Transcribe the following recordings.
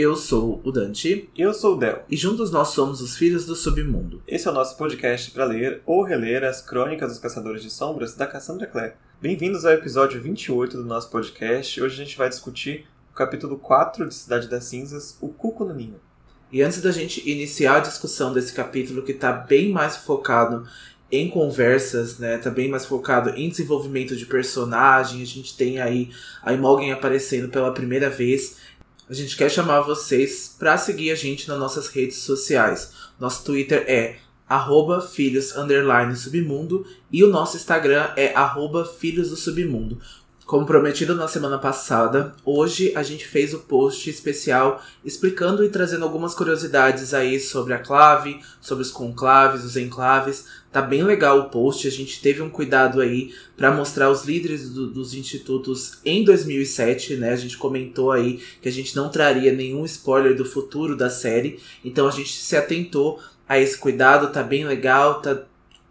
Eu sou o Dante. Eu sou o Del. E juntos nós somos os Filhos do Submundo. Esse é o nosso podcast para ler ou reler as Crônicas dos Caçadores de Sombras da Cassandra Clare. Bem-vindos ao episódio 28 do nosso podcast. Hoje a gente vai discutir o capítulo 4 de Cidade das Cinzas, O Cuco no Ninho. E antes da gente iniciar a discussão desse capítulo que está bem mais focado em conversas, né? Tá bem mais focado em desenvolvimento de personagem. A gente tem aí a Imogen aparecendo pela primeira vez. A gente quer chamar vocês para seguir a gente nas nossas redes sociais. Nosso Twitter é arroba filhos submundo e o nosso Instagram é arroba filhos do submundo. Como prometido na semana passada, hoje a gente fez o post especial explicando e trazendo algumas curiosidades aí sobre a clave, sobre os conclaves, os enclaves. Tá bem legal o post, a gente teve um cuidado aí para mostrar os líderes do, dos institutos em 2007, né? A gente comentou aí que a gente não traria nenhum spoiler do futuro da série, então a gente se atentou a esse cuidado, tá bem legal, tá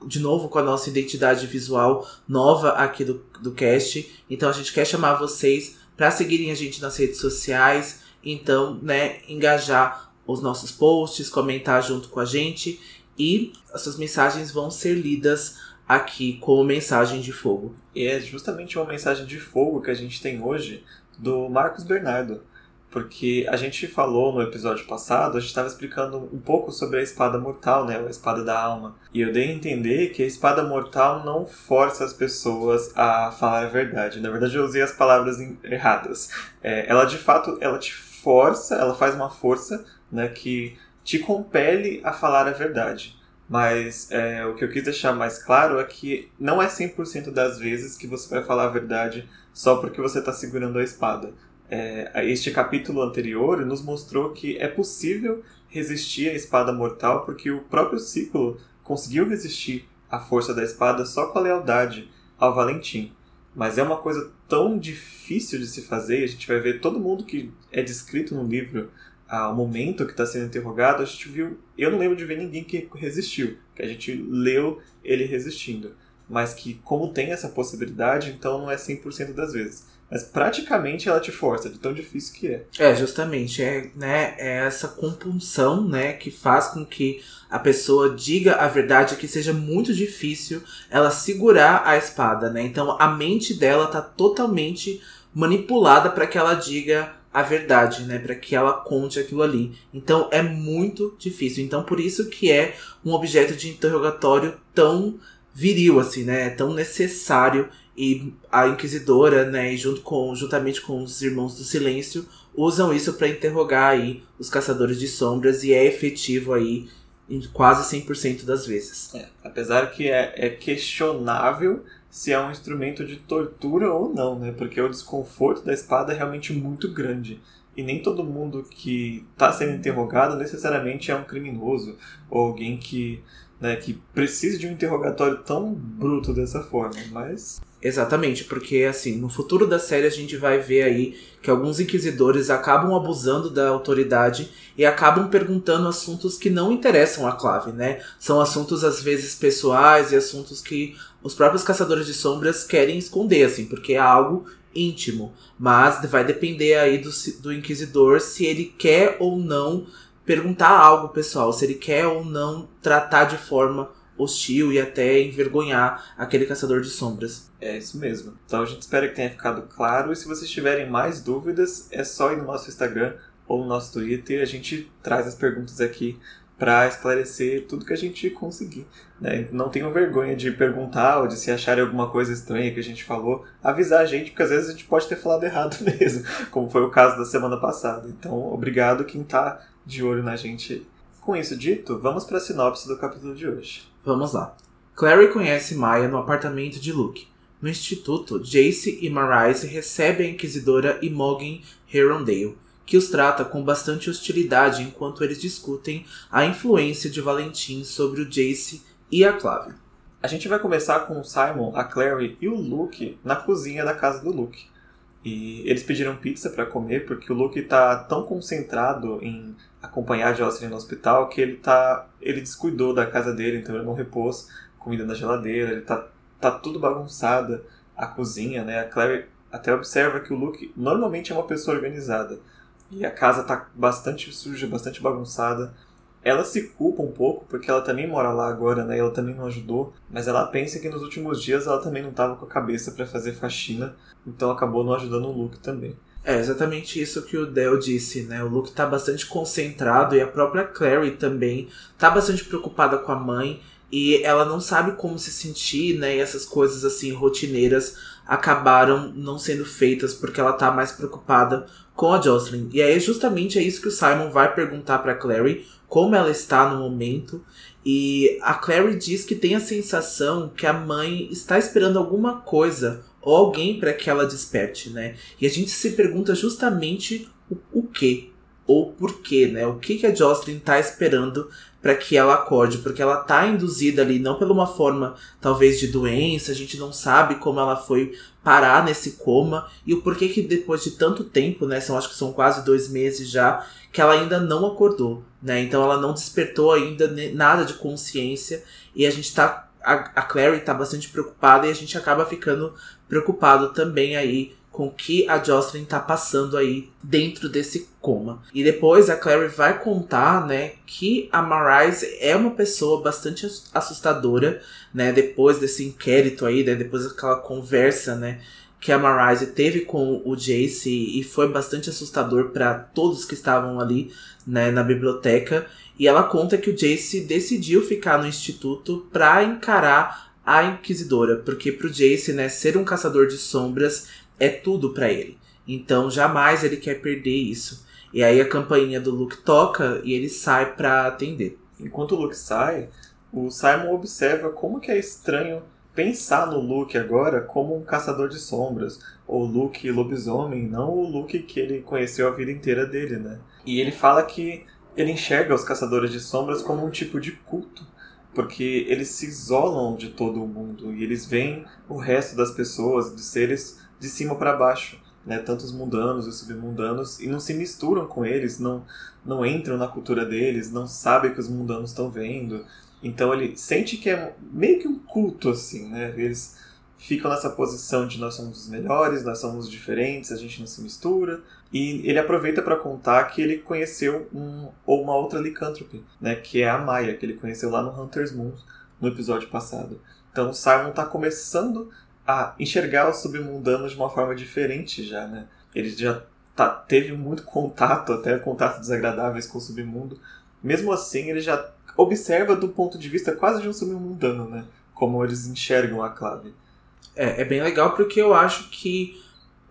de novo com a nossa identidade visual nova aqui do, do cast. Então a gente quer chamar vocês para seguirem a gente nas redes sociais. Então, né, engajar os nossos posts, comentar junto com a gente. E as suas mensagens vão ser lidas aqui como mensagem de fogo. E é justamente uma mensagem de fogo que a gente tem hoje do Marcos Bernardo porque a gente falou no episódio passado, a gente estava explicando um pouco sobre a espada mortal, né, a espada da alma. E eu dei a entender que a espada mortal não força as pessoas a falar a verdade. Na verdade, eu usei as palavras erradas. É, ela de fato, ela te força, ela faz uma força, né, que te compele a falar a verdade. Mas é, o que eu quis deixar mais claro é que não é 100% das vezes que você vai falar a verdade só porque você está segurando a espada é, este capítulo anterior nos mostrou que é possível resistir à espada mortal porque o próprio ciclo conseguiu resistir à força da espada só com a lealdade ao Valentim. Mas é uma coisa tão difícil de se fazer, a gente vai ver todo mundo que é descrito no livro ao momento que está sendo interrogado, a gente viu. Eu não lembro de ver ninguém que resistiu, que a gente leu ele resistindo. Mas que, como tem essa possibilidade, então não é 100% das vezes. Mas praticamente ela te força, de tão difícil que é. É, justamente. É, né, é essa compulsão né, que faz com que a pessoa diga a verdade que seja muito difícil ela segurar a espada, né? Então a mente dela tá totalmente manipulada para que ela diga a verdade, né, para que ela conte aquilo ali. Então é muito difícil. Então por isso que é um objeto de interrogatório tão viril assim, né? É tão necessário e a inquisidora, né, junto com, juntamente com os irmãos do silêncio, usam isso para interrogar aí os caçadores de sombras e é efetivo aí em quase 100% das vezes. É, apesar que é, é, questionável se é um instrumento de tortura ou não, né? Porque o desconforto da espada é realmente muito grande. E nem todo mundo que está sendo interrogado necessariamente é um criminoso ou alguém que, né, que precise de um interrogatório tão bruto dessa forma. Mas Exatamente, porque assim, no futuro da série a gente vai ver aí que alguns inquisidores acabam abusando da autoridade e acabam perguntando assuntos que não interessam a Clave, né? São assuntos às vezes pessoais e assuntos que os próprios caçadores de sombras querem esconder, assim, porque é algo íntimo. Mas vai depender aí do, do inquisidor se ele quer ou não perguntar algo pessoal, se ele quer ou não tratar de forma hostil e até envergonhar aquele caçador de sombras. É isso mesmo. Então a gente espera que tenha ficado claro. E se vocês tiverem mais dúvidas, é só ir no nosso Instagram ou no nosso Twitter. A gente traz as perguntas aqui para esclarecer tudo que a gente conseguir. Né? Não tenham vergonha de perguntar ou de se acharem alguma coisa estranha que a gente falou, avisar a gente, porque às vezes a gente pode ter falado errado mesmo, como foi o caso da semana passada. Então, obrigado quem está de olho na gente. Com isso dito, vamos para a sinopse do capítulo de hoje. Vamos lá. Clary conhece Maya no apartamento de Luke. No instituto, Jace e Marise recebem a inquisidora Imogen Herondale, que os trata com bastante hostilidade enquanto eles discutem a influência de Valentim sobre o Jace e a Clave. A gente vai começar com o Simon, a Clary e o Luke na cozinha da casa do Luke. E eles pediram pizza para comer porque o Luke está tão concentrado em acompanhar a Jocelyn no hospital que ele tá ele descuidou da casa dele, então ele não repôs comida na geladeira, ele tá tá tudo bagunçada a cozinha, né? A Claire até observa que o Luke normalmente é uma pessoa organizada. e a casa tá bastante suja, bastante bagunçada. Ela se culpa um pouco, porque ela também mora lá agora, né? Ela também não ajudou, mas ela pensa que nos últimos dias ela também não estava com a cabeça para fazer faxina, então acabou não ajudando o Luke também. É exatamente isso que o Del disse, né? O Luke tá bastante concentrado e a própria Clary também tá bastante preocupada com a mãe e ela não sabe como se sentir, né? E essas coisas assim rotineiras acabaram não sendo feitas porque ela tá mais preocupada com a Jocelyn. E aí justamente é isso que o Simon vai perguntar para Clary, como ela está no momento. E a Clary diz que tem a sensação que a mãe está esperando alguma coisa ou alguém para que ela desperte, né? E a gente se pergunta justamente o, o que ou por quê, né? O que, que a Jocelyn tá esperando para que ela acorde, porque ela tá induzida ali não por uma forma talvez de doença, a gente não sabe como ela foi parar nesse coma e o porquê que depois de tanto tempo, né, são acho que são quase dois meses já, que ela ainda não acordou, né? Então ela não despertou ainda nada de consciência e a gente tá a, a Clary tá bastante preocupada e a gente acaba ficando preocupado também aí com que a Jocelyn tá passando aí dentro desse coma. E depois a Clary vai contar, né, que a Marise é uma pessoa bastante assustadora, né, depois desse inquérito aí, né, depois daquela conversa, né, que a Marise teve com o Jace e foi bastante assustador para todos que estavam ali, né, na biblioteca. E ela conta que o Jace decidiu ficar no instituto para encarar a Inquisidora, porque pro Jace, né, ser um caçador de sombras é tudo para ele. Então jamais ele quer perder isso. E aí a campainha do Luke toca e ele sai para atender. Enquanto o Luke sai, o Simon observa como que é estranho pensar no Luke agora como um caçador de sombras, ou Luke lobisomem, não o Luke que ele conheceu a vida inteira dele, né? E ele fala que ele enxerga os caçadores de sombras como um tipo de culto, porque eles se isolam de todo o mundo e eles veem o resto das pessoas, de seres de cima para baixo, né? Tanto os mundanos e os submundanos e não se misturam com eles, não não entram na cultura deles, não sabem que os mundanos estão vendo. Então ele sente que é meio que um culto assim, né? Eles ficam nessa posição de nós somos os melhores, nós somos diferentes, a gente não se mistura. E ele aproveita para contar que ele conheceu um, ou uma outra licântrope, né, que é a Maia, que ele conheceu lá no Hunter's Moon, no episódio passado. Então o Simon está começando a enxergar os submundanos de uma forma diferente já, né? Ele já tá, teve muito contato, até contato desagradáveis com o submundo. Mesmo assim, ele já observa do ponto de vista quase de um submundano, né? Como eles enxergam a clave. É, é bem legal porque eu acho que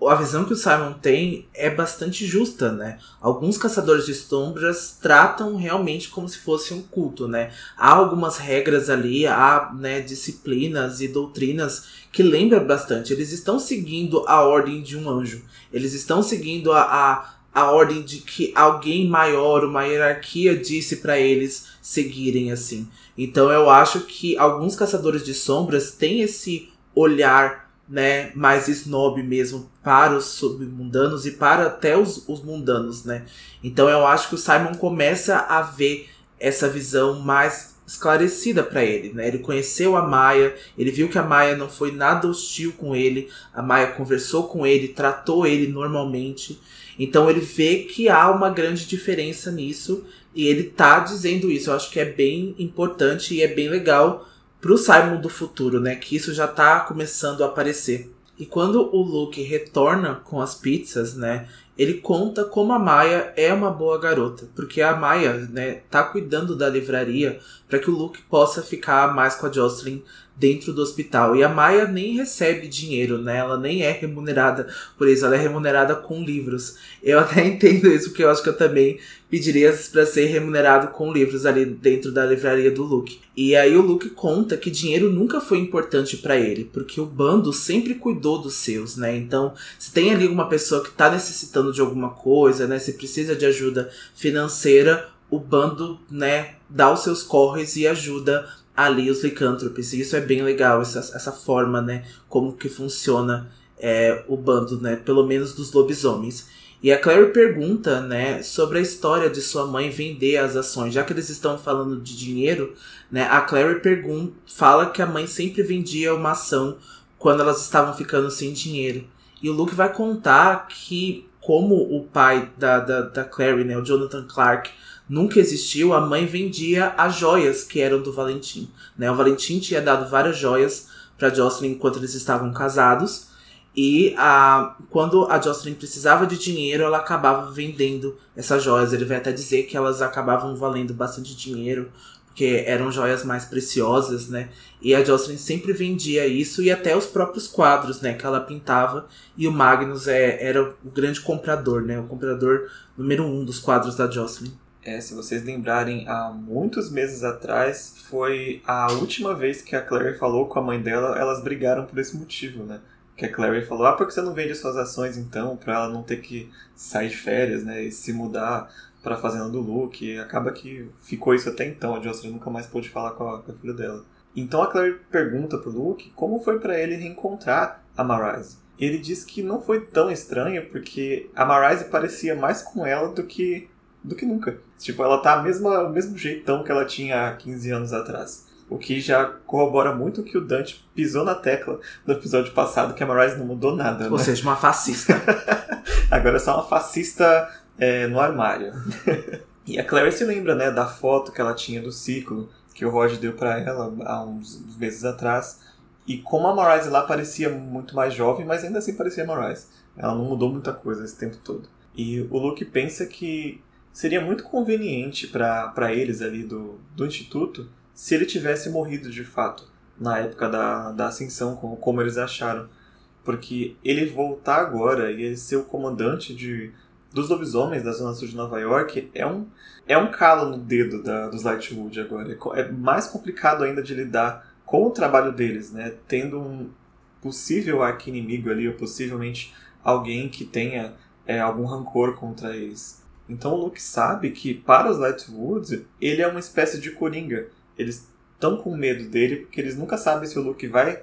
a visão que o Simon tem é bastante justa, né? Alguns caçadores de sombras tratam realmente como se fosse um culto, né? Há algumas regras ali, há né, disciplinas e doutrinas que lembram bastante. Eles estão seguindo a ordem de um anjo. Eles estão seguindo a, a, a ordem de que alguém maior, uma hierarquia, disse para eles seguirem assim. Então eu acho que alguns caçadores de sombras têm esse olhar né, mais snob mesmo para os submundanos e para até os, os mundanos, né? Então eu acho que o Simon começa a ver essa visão mais esclarecida para ele, né? Ele conheceu a Maia, ele viu que a Maia não foi nada hostil com ele, a Maia conversou com ele, tratou ele normalmente. Então ele vê que há uma grande diferença nisso e ele tá dizendo isso. Eu acho que é bem importante e é bem legal pro Simon do futuro, né? Que isso já tá começando a aparecer. E quando o Luke retorna com as pizzas, né? Ele conta como a Maia é uma boa garota, porque a Maia, né, tá cuidando da livraria para que o Luke possa ficar mais com a Jocelyn dentro do hospital. E a Maia nem recebe dinheiro, né? Ela nem é remunerada por isso, ela é remunerada com livros. Eu até entendo isso, porque eu acho que eu também pediria para ser remunerado com livros ali dentro da livraria do Luke. E aí o Luke conta que dinheiro nunca foi importante para ele, porque o bando sempre cuidou dos seus, né? Então, se tem ali uma pessoa que tá necessitando de alguma coisa, né, se precisa de ajuda financeira, o bando, né, dá os seus corres e ajuda ali os licântropes. E isso é bem legal, essa, essa forma, né? Como que funciona é, o bando, né? Pelo menos dos lobisomens. E a Clary pergunta, né, sobre a história de sua mãe vender as ações. Já que eles estão falando de dinheiro, né, a Clary pergunta, fala que a mãe sempre vendia uma ação quando elas estavam ficando sem dinheiro. E o Luke vai contar que como o pai da, da, da Clary, né, o Jonathan Clark, nunca existiu, a mãe vendia as joias que eram do Valentim. Né? O Valentim tinha dado várias joias para Jocelyn enquanto eles estavam casados. E a, quando a Jocelyn precisava de dinheiro, ela acabava vendendo essas joias. Ele vai até dizer que elas acabavam valendo bastante dinheiro, porque eram joias mais preciosas, né? E a Jocelyn sempre vendia isso e até os próprios quadros, né? Que ela pintava. E o Magnus é, era o grande comprador, né? O comprador número um dos quadros da Jocelyn. É, se vocês lembrarem, há muitos meses atrás foi a última vez que a Claire falou com a mãe dela, elas brigaram por esse motivo, né? Que a Claire falou, ah, por que você não vende suas ações então, pra ela não ter que sair de férias, né, e se mudar pra fazenda do Luke, e acaba que ficou isso até então, a Jocelyn nunca mais pôde falar com a, com a filha dela. Então a Claire pergunta pro Luke como foi para ele reencontrar a Marise. Ele diz que não foi tão estranho, porque a Marise parecia mais com ela do que do que nunca. Tipo, ela tá mesma, o mesmo jeitão que ela tinha há 15 anos atrás. O que já corrobora muito que o Dante pisou na tecla no episódio passado, que a Marise não mudou nada. Ou né? seja, uma fascista. Agora é só uma fascista é, no armário. e a Claire se lembra, né, da foto que ela tinha do ciclo, que o Roger deu para ela há uns, uns, meses atrás. E como a Marise lá parecia muito mais jovem, mas ainda assim parecia a Marise. Ela não mudou muita coisa esse tempo todo. E o Luke pensa que seria muito conveniente para eles ali do, do Instituto se ele tivesse morrido de fato na época da, da ascensão, como, como eles acharam. Porque ele voltar agora e ele ser o comandante de, dos lobisomens da Zona Sul de Nova York é um, é um calo no dedo da, dos Lightwood agora. É, é mais complicado ainda de lidar com o trabalho deles, né? Tendo um possível arqui-inimigo ali, ou possivelmente alguém que tenha é, algum rancor contra eles. Então o Luke sabe que, para os Lightwood, ele é uma espécie de coringa. Eles estão com medo dele porque eles nunca sabem se o Luke vai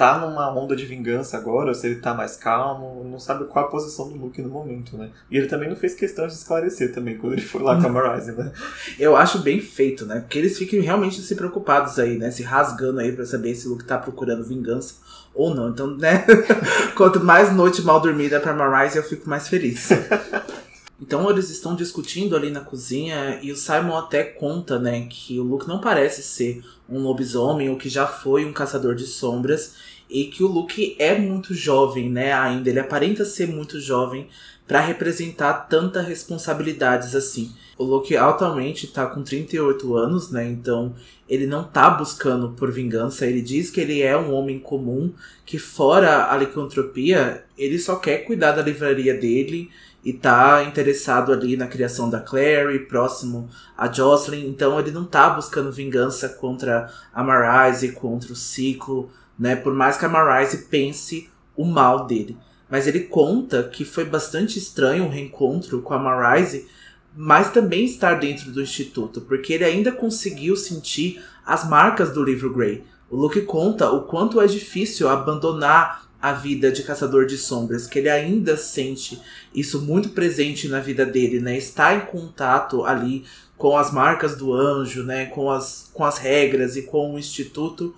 tá numa onda de vingança agora, ou se ele tá mais calmo, não sabe qual a posição do Luke no momento, né? E ele também não fez questão de esclarecer também quando ele foi lá com a Marise, né? Eu acho bem feito, né? Porque eles ficam realmente se preocupados aí, né? Se rasgando aí para saber se o Luke tá procurando vingança ou não. Então, né? Quanto mais noite mal dormida pra Marise, eu fico mais feliz. Então eles estão discutindo ali na cozinha e o Simon até conta, né, que o Luke não parece ser um lobisomem ou que já foi um caçador de sombras e que o Luke é muito jovem, né, ainda ele aparenta ser muito jovem para representar tanta responsabilidades assim. O Luke atualmente tá com 38 anos, né? Então ele não tá buscando por vingança. Ele diz que ele é um homem comum, que fora a licantropia, ele só quer cuidar da livraria dele e tá interessado ali na criação da Clary, próximo a Jocelyn, então ele não tá buscando vingança contra a Marise, contra o ciclo, né? Por mais que a Marise pense o mal dele. Mas ele conta que foi bastante estranho o reencontro com a Marise, mas também estar dentro do instituto, porque ele ainda conseguiu sentir as marcas do livro Grey. O Luke conta o quanto é difícil abandonar a vida de caçador de sombras, que ele ainda sente isso muito presente na vida dele, né? Está em contato ali com as marcas do anjo, né? Com as, com as regras e com o instituto,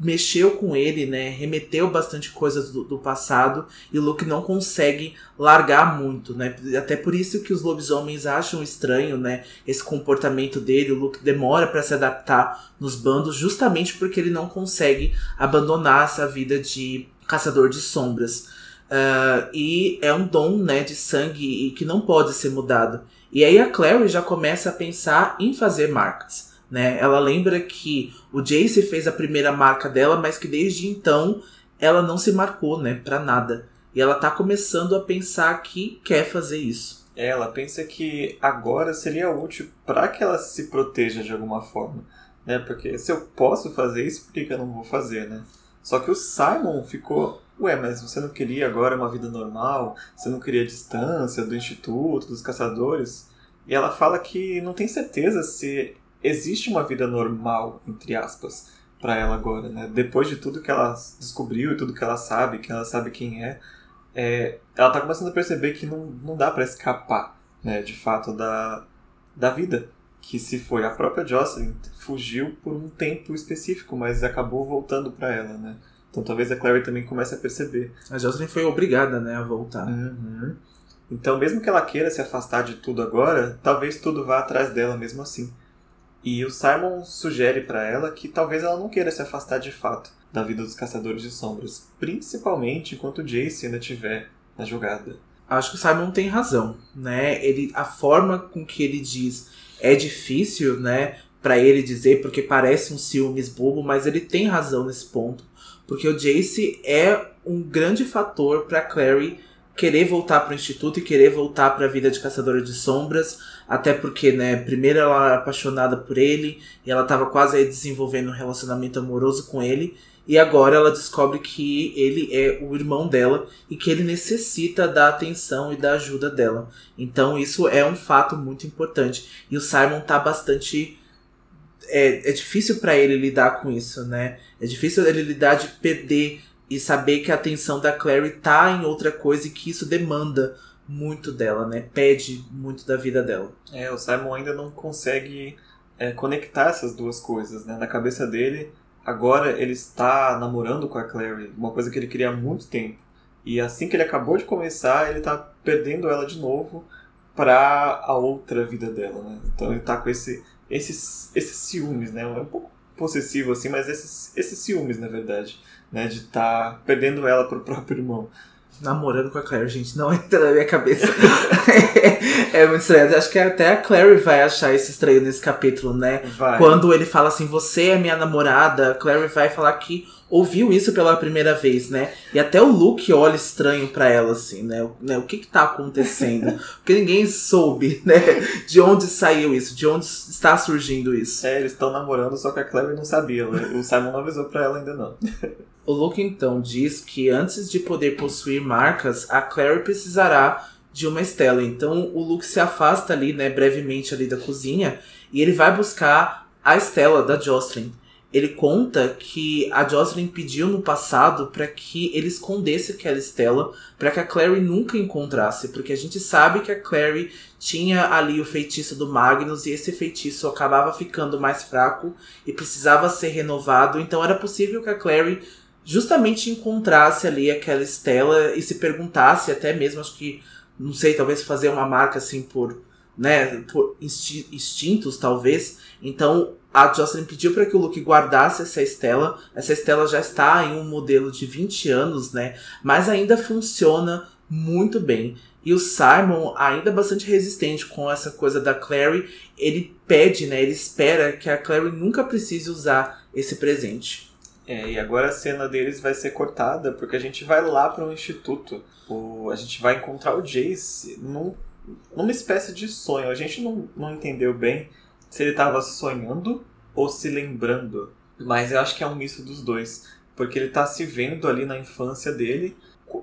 mexeu com ele, né? Remeteu bastante coisas do, do, passado e o Luke não consegue largar muito, né? Até por isso que os lobisomens acham estranho, né? Esse comportamento dele, o Luke demora para se adaptar nos bandos, justamente porque ele não consegue abandonar essa vida de caçador de sombras. Uh, e é um dom né, de sangue e que não pode ser mudado. E aí a Clary já começa a pensar em fazer marcas. Né? Ela lembra que o Jace fez a primeira marca dela, mas que desde então ela não se marcou né, para nada. E ela tá começando a pensar que quer fazer isso. É, ela pensa que agora seria útil para que ela se proteja de alguma forma. Né? Porque se eu posso fazer isso, por que, que eu não vou fazer, né? Só que o Simon ficou, ué, mas você não queria agora uma vida normal? Você não queria distância do instituto, dos caçadores? E ela fala que não tem certeza se existe uma vida normal, entre aspas, para ela agora, né? Depois de tudo que ela descobriu e tudo que ela sabe, que ela sabe quem é, é ela tá começando a perceber que não, não dá para escapar, né, de fato, da, da vida que se foi. A própria Jocelyn fugiu por um tempo específico, mas acabou voltando para ela, né? Então talvez a Clary também comece a perceber. A Jocelyn foi obrigada, né, a voltar. Uhum. Então, mesmo que ela queira se afastar de tudo agora, talvez tudo vá atrás dela mesmo assim. E o Simon sugere para ela que talvez ela não queira se afastar de fato da vida dos caçadores de sombras, principalmente enquanto Jace ainda estiver na jogada. Acho que o Simon tem razão, né? Ele, a forma com que ele diz é difícil, né, para ele dizer porque parece um ciúmes bobo, mas ele tem razão nesse ponto, porque o Jace é um grande fator para Clary querer voltar para o instituto e querer voltar para a vida de caçadora de sombras, até porque, né, primeiro ela era apaixonada por ele e ela estava quase desenvolvendo um relacionamento amoroso com ele, e agora ela descobre que ele é o irmão dela e que ele necessita da atenção e da ajuda dela. Então isso é um fato muito importante. E o Simon tá bastante é, é difícil para ele lidar com isso, né? É difícil ele lidar de perder e saber que a atenção da Clary tá em outra coisa e que isso demanda muito dela, né? Pede muito da vida dela. É, o Simon ainda não consegue é, conectar essas duas coisas, né? Na cabeça dele, agora ele está namorando com a Clary, uma coisa que ele queria há muito tempo. E assim que ele acabou de começar, ele tá perdendo ela de novo para a outra vida dela, né? Então ele tá com esse, esses, esses ciúmes, né? É um pouco possessivo assim, mas esses, esses ciúmes, na verdade né? De estar tá perdendo ela pro próprio irmão. Namorando com a Claire, gente, não entra na minha cabeça. é muito estranho. Acho que até a Claire vai achar isso estranho nesse capítulo, né? Vai. Quando ele fala assim, você é minha namorada, a Claire vai falar que ouviu isso pela primeira vez, né? E até o Luke olha estranho para ela, assim, né? O, né? o que que tá acontecendo? Porque ninguém soube, né? De onde saiu isso, de onde está surgindo isso. É, eles estão namorando, só que a Claire não sabia, né? O Simon não avisou pra ela ainda não. O Luke então diz que antes de poder possuir marcas, a Claire precisará de uma Estela. Então o Luke se afasta ali, né, brevemente ali da cozinha, e ele vai buscar a Estela da Jocelyn ele conta que a Jocelyn pediu no passado para que ele escondesse aquela Estela, para que a Clary nunca encontrasse, porque a gente sabe que a Clary tinha ali o feitiço do Magnus e esse feitiço acabava ficando mais fraco e precisava ser renovado, então era possível que a Clary justamente encontrasse ali aquela Estela e se perguntasse até mesmo, acho que não sei, talvez fazer uma marca assim por, né, por instintos talvez. Então a Jocelyn pediu para que o Luke guardasse essa estela. Essa estela já está em um modelo de 20 anos, né? Mas ainda funciona muito bem. E o Simon, ainda bastante resistente com essa coisa da Clary, ele pede, né? Ele espera que a Clary nunca precise usar esse presente. É, e agora a cena deles vai ser cortada porque a gente vai lá para um instituto. O, a gente vai encontrar o Jace num, numa espécie de sonho. A gente não, não entendeu bem se ele estava sonhando ou se lembrando. Mas eu acho que é um misto dos dois. Porque ele está se vendo ali na infância dele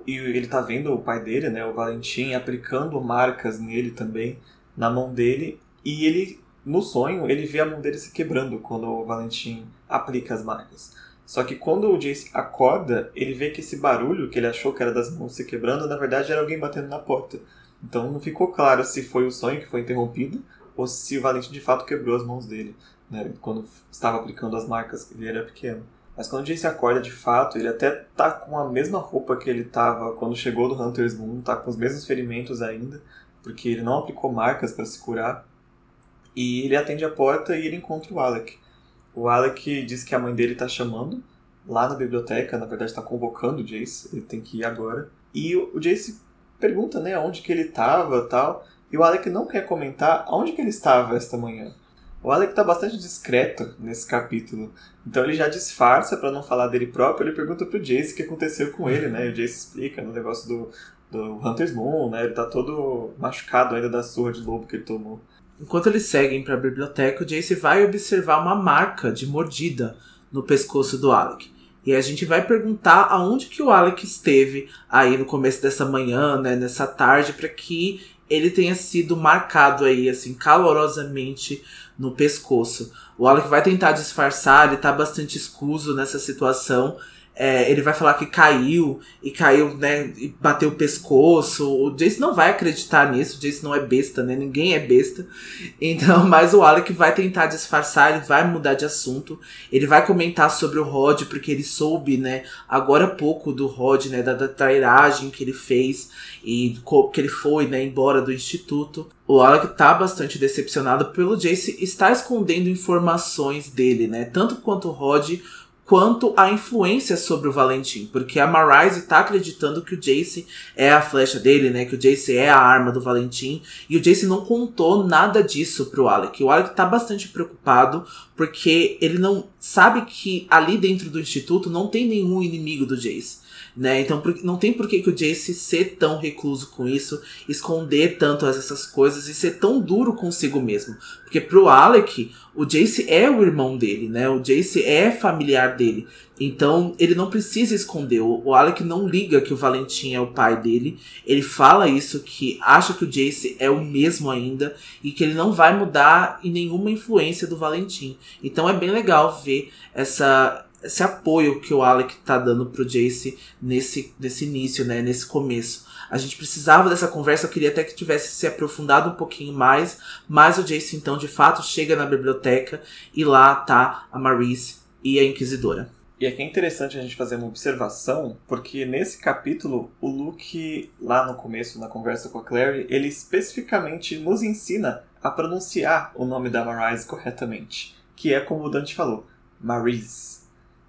e ele está vendo o pai dele, né, o Valentim, aplicando marcas nele também, na mão dele. E ele, no sonho, ele vê a mão dele se quebrando quando o Valentim aplica as marcas. Só que quando o Jace acorda, ele vê que esse barulho que ele achou que era das mãos se quebrando, na verdade era alguém batendo na porta. Então não ficou claro se foi o sonho que foi interrompido ou se o Valentim de fato quebrou as mãos dele, né, quando estava aplicando as marcas, ele era pequeno. Mas quando o Jace acorda de fato, ele até tá com a mesma roupa que ele tava quando chegou do Hunter's Moon, tá com os mesmos ferimentos ainda, porque ele não aplicou marcas para se curar. E ele atende a porta e ele encontra o Alec. O Alec diz que a mãe dele tá chamando lá na biblioteca, na verdade está convocando o Jace, ele tem que ir agora. E o Jace pergunta, né, onde que ele tava, tal. E o Alec não quer comentar onde que ele estava esta manhã. O Alec está bastante discreto nesse capítulo. Então ele já disfarça para não falar dele próprio, ele pergunta pro Jace o que aconteceu com ele, né? E o Jace explica no negócio do, do Hunter's Moon, né? Ele tá todo machucado ainda da surra de lobo que ele tomou. Enquanto eles seguem para a biblioteca, o Jace vai observar uma marca de mordida no pescoço do Alec. E a gente vai perguntar aonde que o Alec esteve aí no começo dessa manhã, né, nessa tarde, para que ele tenha sido marcado aí, assim, calorosamente no pescoço. O Alec vai tentar disfarçar, ele tá bastante escuso nessa situação. É, ele vai falar que caiu e caiu, né, e bateu o pescoço. O Jace não vai acreditar nisso, o Jace não é besta, né? Ninguém é besta. Então, mas o Alec vai tentar disfarçar, ele vai mudar de assunto. Ele vai comentar sobre o Rod, porque ele soube, né, agora há pouco do Rod, né, da, da trairagem que ele fez e que ele foi, né, embora do instituto. O Alec tá bastante decepcionado pelo Jace estar escondendo informações dele, né, tanto quanto o Rod quanto a influência sobre o Valentim, porque a Marise tá acreditando que o Jace é a flecha dele, né, que o Jace é a arma do Valentim, e o Jace não contou nada disso pro Alec. O Alec tá bastante preocupado porque ele não sabe que ali dentro do instituto não tem nenhum inimigo do Jace. Né? Então não tem por que, que o Jace ser tão recluso com isso, esconder tanto essas coisas e ser tão duro consigo mesmo. Porque pro Alec, o Jace é o irmão dele, né? O Jace é familiar dele. Então ele não precisa esconder. O, Alec não liga que o Valentim é o pai dele. Ele fala isso, que acha que o Jace é o mesmo ainda e que ele não vai mudar em nenhuma influência do Valentim. Então é bem legal ver essa esse apoio que o Alec tá dando pro Jace nesse, nesse início, né? Nesse começo. A gente precisava dessa conversa, eu queria até que tivesse se aprofundado um pouquinho mais, mas o Jace então de fato chega na biblioteca e lá tá a Maurice e a Inquisidora. E aqui é interessante a gente fazer uma observação, porque nesse capítulo, o Luke, lá no começo, na conversa com a Clary, ele especificamente nos ensina a pronunciar o nome da Marise corretamente, que é como o Dante falou, Marise.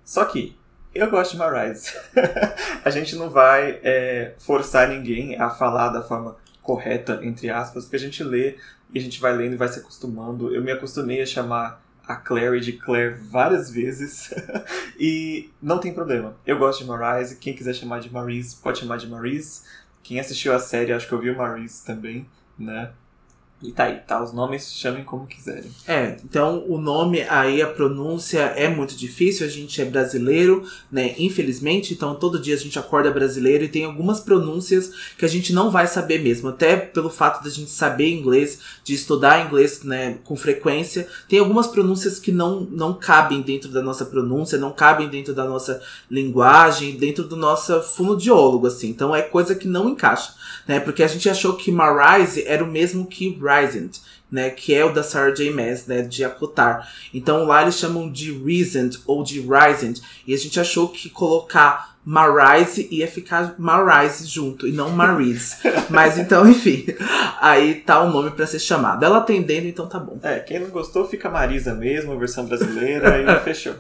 Só que eu gosto de Marise. a gente não vai é, forçar ninguém a falar da forma correta, entre aspas, porque a gente lê e a gente vai lendo e vai se acostumando. Eu me acostumei a chamar a Clary de Claire várias vezes e não tem problema. Eu gosto de Marise, quem quiser chamar de Marise pode chamar de Marise. Quem assistiu a série, acho que ouviu Marise também, né? E tá aí, tá? Os nomes chamem como quiserem. É, então o nome aí, a pronúncia é muito difícil. A gente é brasileiro, né? Infelizmente, então todo dia a gente acorda brasileiro e tem algumas pronúncias que a gente não vai saber mesmo. Até pelo fato da gente saber inglês, de estudar inglês, né, com frequência. Tem algumas pronúncias que não, não cabem dentro da nossa pronúncia, não cabem dentro da nossa linguagem, dentro do nosso fonoaudiólogo, assim. Então é coisa que não encaixa, né? Porque a gente achou que Marise era o mesmo que Rising, né, que é o da Sarah J. Maas, né, de Acotar. Então lá eles chamam de Reasoned ou de Rising, e a gente achou que colocar Marise ia ficar Marise junto e não Marise. Mas então, enfim, aí tá o nome para ser chamado. Ela atendendo, então tá bom. É, quem não gostou fica Marisa mesmo, versão brasileira, e fechou.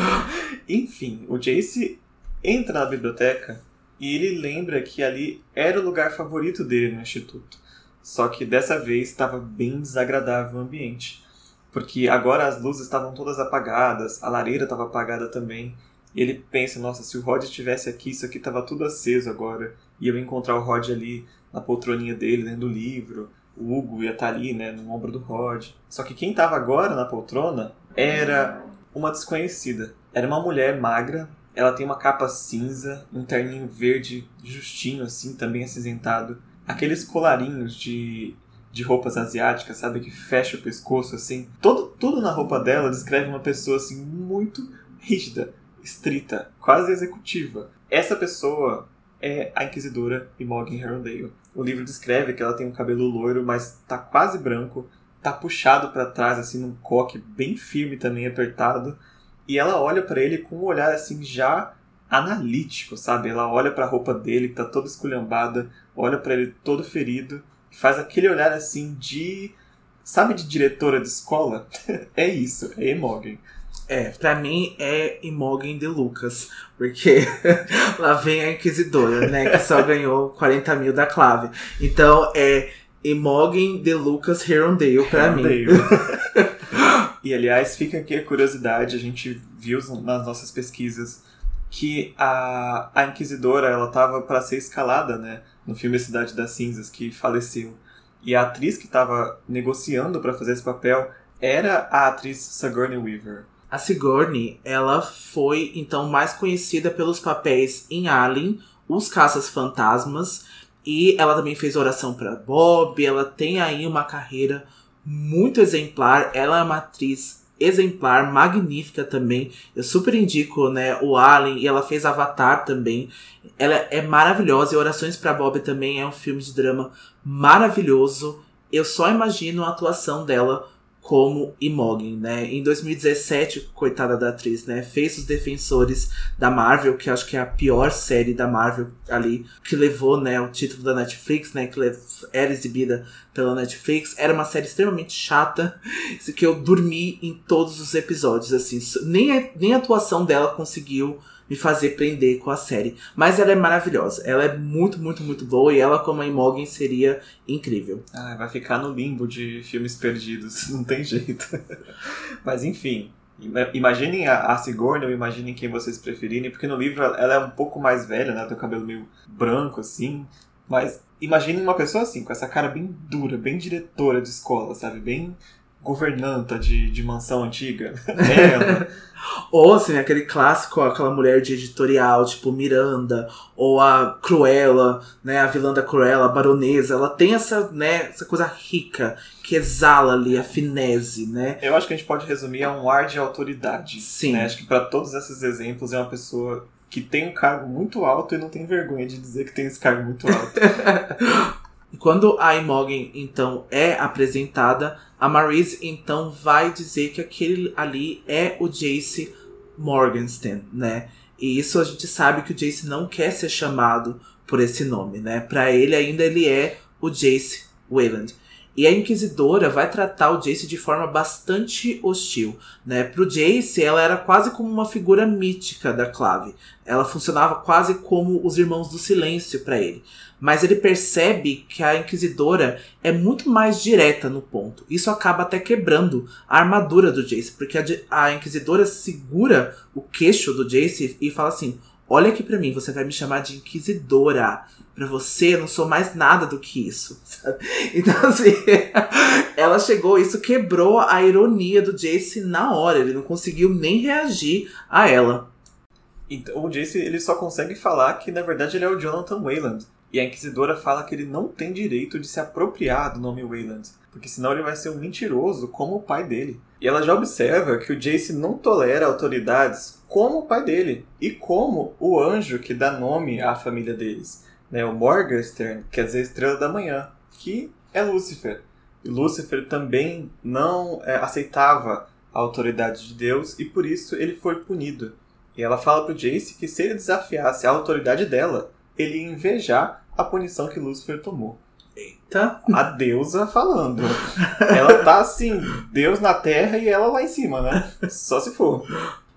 enfim, o Jace entra na biblioteca e ele lembra que ali era o lugar favorito dele no instituto. Só que dessa vez estava bem desagradável o ambiente. Porque agora as luzes estavam todas apagadas, a lareira estava apagada também. E ele pensa, nossa, se o Rod estivesse aqui, isso aqui estava tudo aceso agora. E eu encontrar o Rod ali na poltroninha dele, lendo o livro. O Hugo ia estar tá ali, né, no ombro do Rod. Só que quem estava agora na poltrona era uma desconhecida. Era uma mulher magra, ela tem uma capa cinza, um terninho verde justinho assim, também acinzentado aqueles colarinhos de, de roupas asiáticas, sabe? Que fecha o pescoço, assim. Todo, tudo na roupa dela descreve uma pessoa, assim, muito rígida, estrita, quase executiva. Essa pessoa é a Inquisidora Imogen Herondale. O livro descreve que ela tem um cabelo loiro, mas tá quase branco, tá puxado para trás, assim, num coque bem firme também, apertado. E ela olha para ele com um olhar, assim, já analítico, sabe? Ela olha para a roupa dele, que tá toda esculhambada, olha para ele todo ferido, faz aquele olhar assim de. Sabe de diretora de escola? é isso, é Imogen. É, pra mim é Imogen de Lucas, porque lá vem a Inquisidora, né, que só ganhou 40 mil da clave. Então é Imogen de Lucas Herondale pra Herondale. mim. e aliás, fica aqui a curiosidade, a gente viu nas nossas pesquisas que a, a Inquisidora ela tava para ser escalada, né, no filme Cidade das Cinzas que faleceu. E a atriz que estava negociando para fazer esse papel era a atriz Sigourney Weaver. A Sigourney, ela foi então mais conhecida pelos papéis em Alien, Os Caças Fantasmas, e ela também fez Oração para Bob. Ela tem aí uma carreira muito exemplar. Ela é uma atriz exemplar, magnífica também. Eu super indico, né, o Alien e ela fez Avatar também. Ela é maravilhosa e Orações para Bob também é um filme de drama maravilhoso. Eu só imagino a atuação dela como Imogen, né? Em 2017, coitada da atriz, né? Fez os Defensores da Marvel, que acho que é a pior série da Marvel ali, que levou, né, o título da Netflix, né? Que era exibida pela Netflix. Era uma série extremamente chata, que eu dormi em todos os episódios, assim. Nem a, nem a atuação dela conseguiu me fazer prender com a série. Mas ela é maravilhosa. Ela é muito, muito, muito boa. E ela, como a Imogen, seria incrível. Ah, vai ficar no limbo de filmes perdidos. Não tem jeito. Mas enfim. Imaginem a, Sigourney ou imaginem quem vocês preferirem, porque no livro ela é um pouco mais velha, né? Tem o cabelo meio branco, assim. Mas imaginem uma pessoa assim, com essa cara bem dura, bem diretora de escola, sabe? Bem governanta de, de mansão antiga. Ela. ou assim, aquele clássico, aquela mulher de editorial, tipo Miranda, ou a Cruella, né, a vilã da Cruella, a baronesa, ela tem essa, né, essa coisa rica que exala ali a finese, né? Eu acho que a gente pode resumir a um ar de autoridade. Sim. Né? Acho que para todos esses exemplos é uma pessoa que tem um cargo muito alto e não tem vergonha de dizer que tem esse cargo muito alto. Quando a Imogen, então, é apresentada, a Marise, então, vai dizer que aquele ali é o Jace Morgenstern, né? E isso a gente sabe que o Jace não quer ser chamado por esse nome, né? Para ele ainda ele é o Jace Wayland. E a Inquisidora vai tratar o Jace de forma bastante hostil, né? Pro Jace, ela era quase como uma figura mítica da Clave. Ela funcionava quase como os Irmãos do Silêncio para ele mas ele percebe que a Inquisidora é muito mais direta no ponto. Isso acaba até quebrando a armadura do Jace, porque a, a Inquisidora segura o queixo do Jace e fala assim: Olha aqui para mim, você vai me chamar de Inquisidora. Pra você, eu não sou mais nada do que isso. Sabe? Então, assim, ela chegou, isso quebrou a ironia do Jace na hora. Ele não conseguiu nem reagir a ela. Então, o Jace ele só consegue falar que na verdade ele é o Jonathan Wayland. E a Inquisidora fala que ele não tem direito de se apropriar do nome Wayland, porque senão ele vai ser um mentiroso como o pai dele. E ela já observa que o Jace não tolera autoridades como o pai dele e como o anjo que dá nome à família deles, né? o Morgenstern, quer dizer Estrela da Manhã, que é Lúcifer. E Lúcifer também não é, aceitava a autoridade de Deus e por isso ele foi punido. E ela fala para o Jace que se ele desafiasse a autoridade dela, ele ia invejar a punição que Lúcifer tomou. Eita! A deusa falando. ela tá assim, Deus na terra e ela lá em cima, né? Só se for.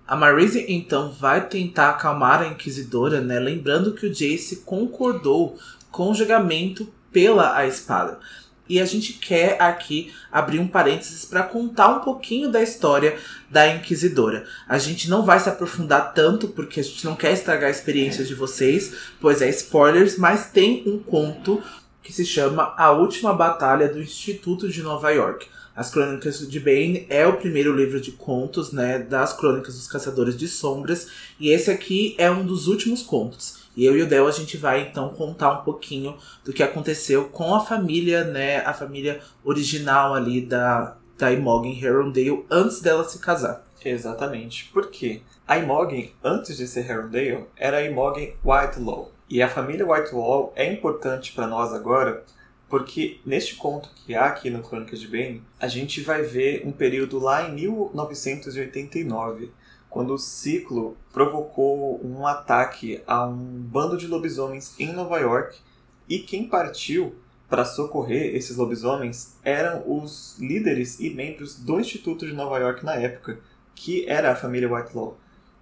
A Marise então vai tentar acalmar a Inquisidora, né? Lembrando que o Jace concordou com o julgamento pela a espada. E a gente quer aqui abrir um parênteses para contar um pouquinho da história da Inquisidora. A gente não vai se aprofundar tanto porque a gente não quer estragar a experiência de vocês, pois é spoilers, mas tem um conto que se chama A Última Batalha do Instituto de Nova York. As Crônicas de Bane é o primeiro livro de contos, né, das Crônicas dos Caçadores de Sombras, e esse aqui é um dos últimos contos. E eu e o Del a gente vai então contar um pouquinho do que aconteceu com a família, né, a família original ali da da Imogen Herondale antes dela se casar. Exatamente. Por quê? A Imogen, antes de ser Herondale, era a Imogen Whitelaw. E a família Whitelaw é importante para nós agora porque neste conto que há aqui no Crônicas de Bane, a gente vai ver um período lá em 1989, quando o ciclo provocou um ataque a um bando de lobisomens em Nova York e quem partiu para socorrer esses lobisomens eram os líderes e membros do Instituto de Nova York na época, que era a família Whitelaw.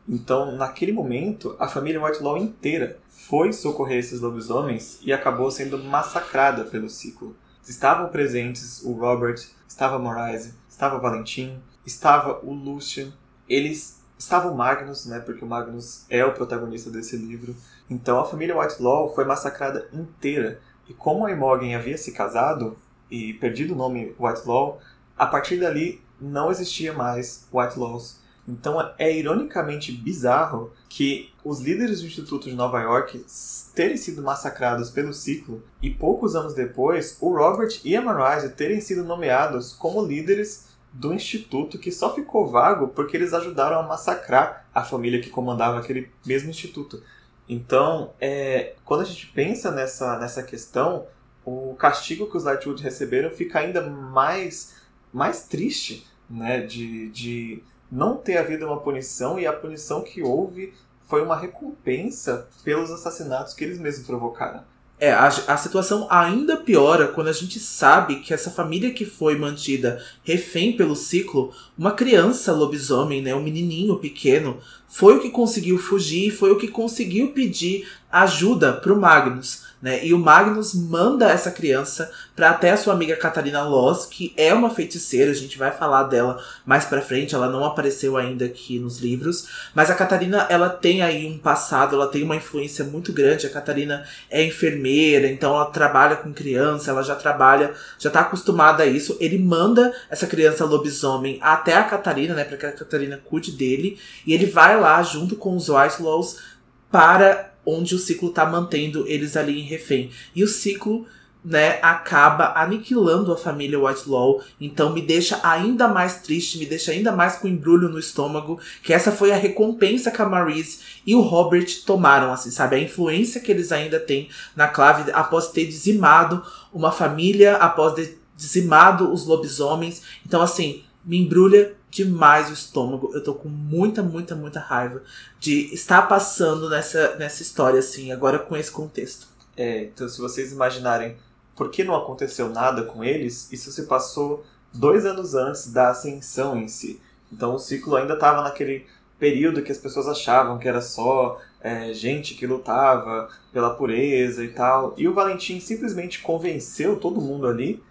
Então, naquele momento, a família Whitelaw inteira foi socorrer esses lobisomens e acabou sendo massacrada pelo ciclo. Estavam presentes o Robert, estava Moraise, estava Valentim, estava o Lucian, eles estavam Magnus, né, porque o Magnus é o protagonista desse livro. Então a família Whitelaw foi massacrada inteira. E como a Imogen havia se casado e perdido o nome Whitelaw, a partir dali não existia mais Whitelaws então é ironicamente bizarro que os líderes do Instituto de Nova York terem sido massacrados pelo ciclo e poucos anos depois o Robert e a Marise terem sido nomeados como líderes do instituto que só ficou vago porque eles ajudaram a massacrar a família que comandava aquele mesmo instituto. Então, é, quando a gente pensa nessa, nessa questão, o castigo que os Lightwood receberam fica ainda mais, mais triste, né? De, de não ter havido uma punição e a punição que houve foi uma recompensa pelos assassinatos que eles mesmos provocaram. É, a, a situação ainda piora quando a gente sabe que essa família que foi mantida refém pelo ciclo, uma criança lobisomem, né, um menininho pequeno, foi o que conseguiu fugir, foi o que conseguiu pedir ajuda pro Magnus. Né? E o Magnus manda essa criança para até a sua amiga Catarina Loss, que é uma feiticeira, a gente vai falar dela mais para frente, ela não apareceu ainda aqui nos livros, mas a Catarina, ela tem aí um passado, ela tem uma influência muito grande, a Catarina é enfermeira, então ela trabalha com criança, ela já trabalha, já tá acostumada a isso. Ele manda essa criança lobisomem até a Catarina, né, para que a Catarina cuide dele, e ele vai lá junto com os Whitelaws para onde o ciclo está mantendo eles ali em refém. E o ciclo né, acaba aniquilando a família Whitelaw, então me deixa ainda mais triste, me deixa ainda mais com embrulho no estômago, que essa foi a recompensa que a Marise e o Robert tomaram, assim, sabe? A influência que eles ainda têm na clave após ter dizimado uma família, após ter dizimado os lobisomens. Então, assim, me embrulha demais o estômago. Eu tô com muita, muita, muita raiva de estar passando nessa, nessa história, assim, agora com esse contexto. É, então se vocês imaginarem por que não aconteceu nada com eles, isso se passou dois anos antes da ascensão em si. Então o ciclo ainda estava naquele período que as pessoas achavam que era só é, gente que lutava pela pureza e tal. E o Valentim simplesmente convenceu todo mundo ali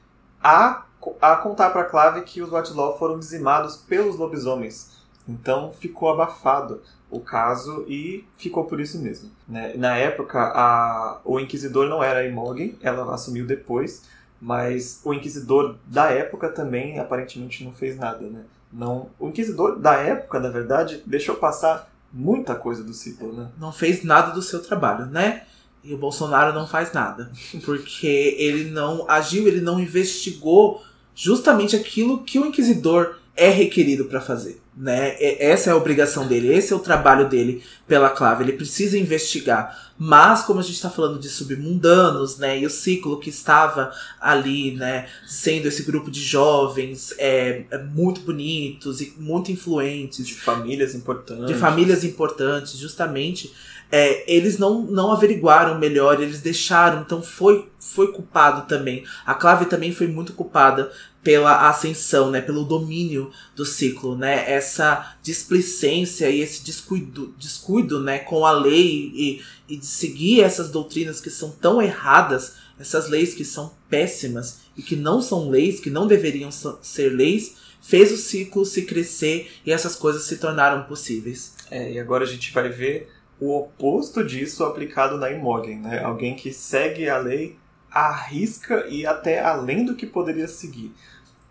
a a contar para Clave que os Whitelaw foram dizimados pelos lobisomens. Então ficou abafado o caso e ficou por isso mesmo. Né? Na época, a, o Inquisidor não era a Imogen, ela assumiu depois, mas o Inquisidor da época também aparentemente não fez nada. Né? Não, o Inquisidor da época, na verdade, deixou passar muita coisa do ciclo. Né? Não fez nada do seu trabalho, né? E o Bolsonaro não faz nada. Porque ele não agiu, ele não investigou justamente aquilo que o inquisidor é requerido para fazer. Né? Essa é a obrigação dele, esse é o trabalho dele pela clave. Ele precisa investigar. Mas, como a gente está falando de submundanos, né, e o ciclo que estava ali, né, sendo esse grupo de jovens é, é muito bonitos e muito influentes. De famílias importantes. De famílias importantes, justamente. É, eles não, não averiguaram melhor, eles deixaram, então foi, foi culpado também. A clave também foi muito culpada pela ascensão, né, pelo domínio do ciclo, né, essa displicência e esse descuido, descuido, né, com a lei e, e de seguir essas doutrinas que são tão erradas, essas leis que são péssimas e que não são leis, que não deveriam ser leis, fez o ciclo se crescer e essas coisas se tornaram possíveis. É, e agora a gente vai ver o oposto disso aplicado na Imogen, né? Alguém que segue a lei arrisca e até além do que poderia seguir.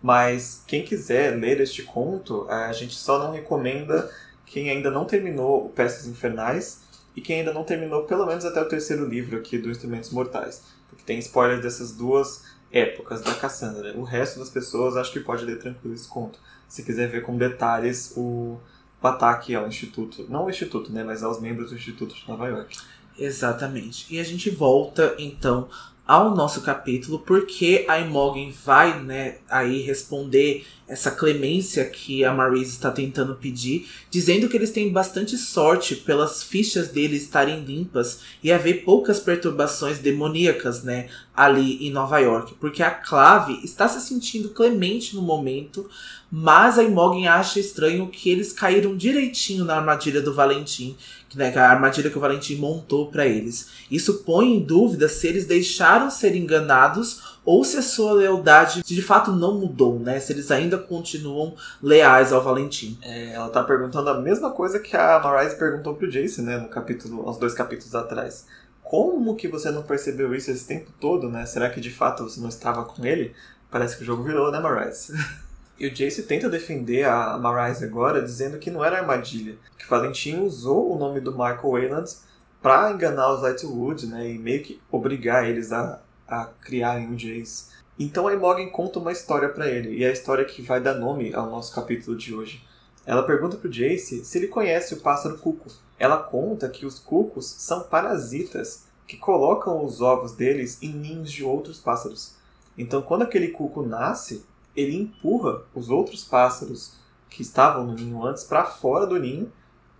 Mas quem quiser ler este conto, é, a gente só não recomenda quem ainda não terminou o Peças Infernais e quem ainda não terminou pelo menos até o terceiro livro aqui do Instrumentos Mortais. Porque tem spoiler dessas duas épocas da Cassandra. O resto das pessoas acho que pode ler tranquilo esse conto. Se quiser ver com detalhes o, o ataque ao Instituto. Não ao Instituto, né? Mas aos membros do Instituto de Nova York. Exatamente. E a gente volta então ao nosso capítulo, porque a Imogen vai, né, aí responder essa clemência que a Marise está tentando pedir, dizendo que eles têm bastante sorte pelas fichas deles estarem limpas e haver poucas perturbações demoníacas, né, ali em Nova York, porque a Clave está se sentindo clemente no momento, mas a Imogen acha estranho que eles caíram direitinho na armadilha do Valentim né, a armadilha que o Valentim montou para eles. Isso põe em dúvida se eles deixaram ser enganados ou se a sua lealdade de fato não mudou, né? Se eles ainda continuam leais ao Valentim. É, ela tá perguntando a mesma coisa que a Marise perguntou pro Jace, né, no capítulo, uns dois capítulos atrás. Como que você não percebeu isso esse tempo todo, né? Será que de fato você não estava com ele? Parece que o jogo virou, né, Marise? E o Jace tenta defender a Marise agora, dizendo que não era armadilha, que Valentim usou o nome do Michael Wayland para enganar os Lightwood, né, e meio que obrigar eles a, a criarem o Jace. Então a Imogen conta uma história para ele, e é a história que vai dar nome ao nosso capítulo de hoje. Ela pergunta pro Jace se ele conhece o pássaro cuco. Ela conta que os cucos são parasitas que colocam os ovos deles em ninhos de outros pássaros. Então, quando aquele cuco nasce, ele empurra os outros pássaros que estavam no ninho antes para fora do ninho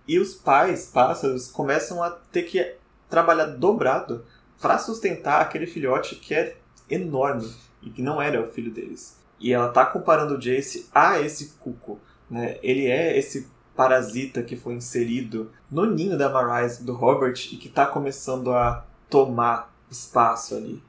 e os pais pássaros começam a ter que trabalhar dobrado para sustentar aquele filhote que é enorme e que não era o filho deles. E ela está comparando o Jace a esse cuco. Né? Ele é esse parasita que foi inserido no ninho da Marise, do Robert, e que está começando a tomar espaço ali.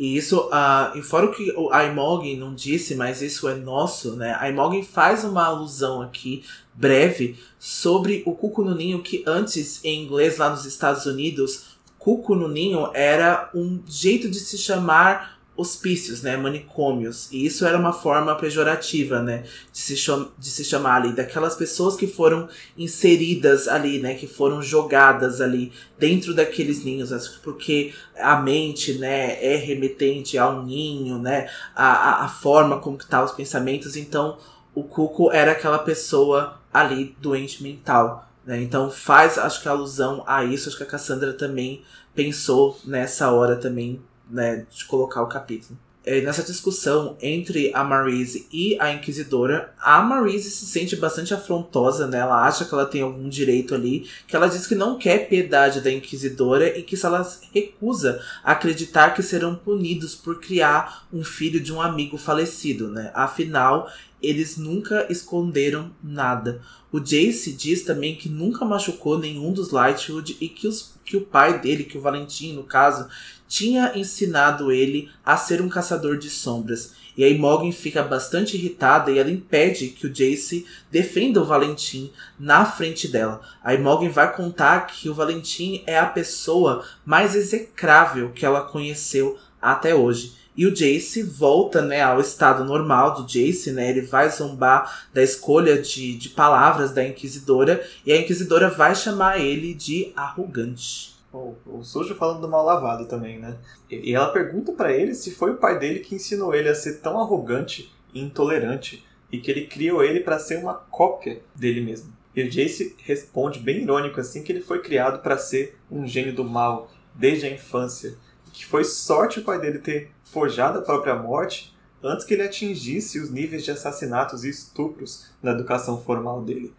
E isso, uh, fora o que a Imogen não disse, mas isso é nosso, né? A Imogen faz uma alusão aqui, breve, sobre o cuco no ninho, que antes, em inglês, lá nos Estados Unidos, cuco no ninho era um jeito de se chamar hospícios, né, manicômios. E isso era uma forma pejorativa, né, de se, de se chamar ali, daquelas pessoas que foram inseridas ali, né, que foram jogadas ali dentro daqueles ninhos, porque a mente, né, é remetente ao ninho, né, a, a, a forma como que tá os pensamentos. Então, o Cuco era aquela pessoa ali doente mental. Né? Então faz, acho que alusão a isso, acho que a Cassandra também pensou nessa hora também né, de colocar o capítulo. É, nessa discussão entre a Marise e a Inquisidora, a Marise se sente bastante afrontosa, né? Ela acha que ela tem algum direito ali, que ela diz que não quer piedade da Inquisidora e que se ela recusa acreditar que serão punidos por criar um filho de um amigo falecido, né? Afinal, eles nunca esconderam nada. O Jace diz também que nunca machucou nenhum dos Lightwood e que, os, que o pai dele, que o Valentim, no caso, tinha ensinado ele a ser um caçador de sombras. E aí Morgan fica bastante irritada e ela impede que o Jace defenda o Valentim na frente dela. Aí Morgan vai contar que o Valentim é a pessoa mais execrável que ela conheceu até hoje. E o Jace volta né, ao estado normal do Jace, né? Ele vai zombar da escolha de, de palavras da Inquisidora. E a Inquisidora vai chamar ele de arrogante. O, o sujo falando do mal lavado também, né? E, e ela pergunta para ele se foi o pai dele que ensinou ele a ser tão arrogante e intolerante e que ele criou ele para ser uma cópia dele mesmo. E o Jace responde bem irônico assim que ele foi criado para ser um gênio do mal desde a infância, que foi sorte o pai dele ter forjado a própria morte antes que ele atingisse os níveis de assassinatos e estupros na educação formal dele.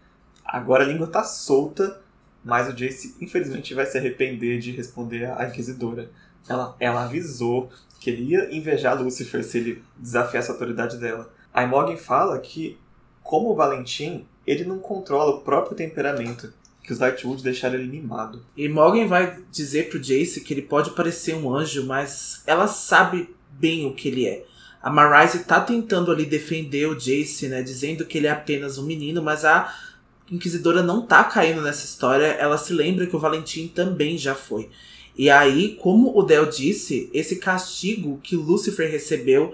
Agora a língua tá solta mas o Jace, infelizmente, vai se arrepender de responder à Inquisidora. Ela, ela avisou que ele ia invejar Lúcifer se ele desafiasse a autoridade dela. A Imogen fala que, como o Valentim, ele não controla o próprio temperamento, que os Lightwood deixaram ele mimado. E Morgan vai dizer pro Jace que ele pode parecer um anjo, mas ela sabe bem o que ele é. A Marise tá tentando ali defender o Jace, né, dizendo que ele é apenas um menino, mas a Inquisidora não tá caindo nessa história, ela se lembra que o Valentim também já foi. E aí, como o Del disse, esse castigo que Lucifer recebeu,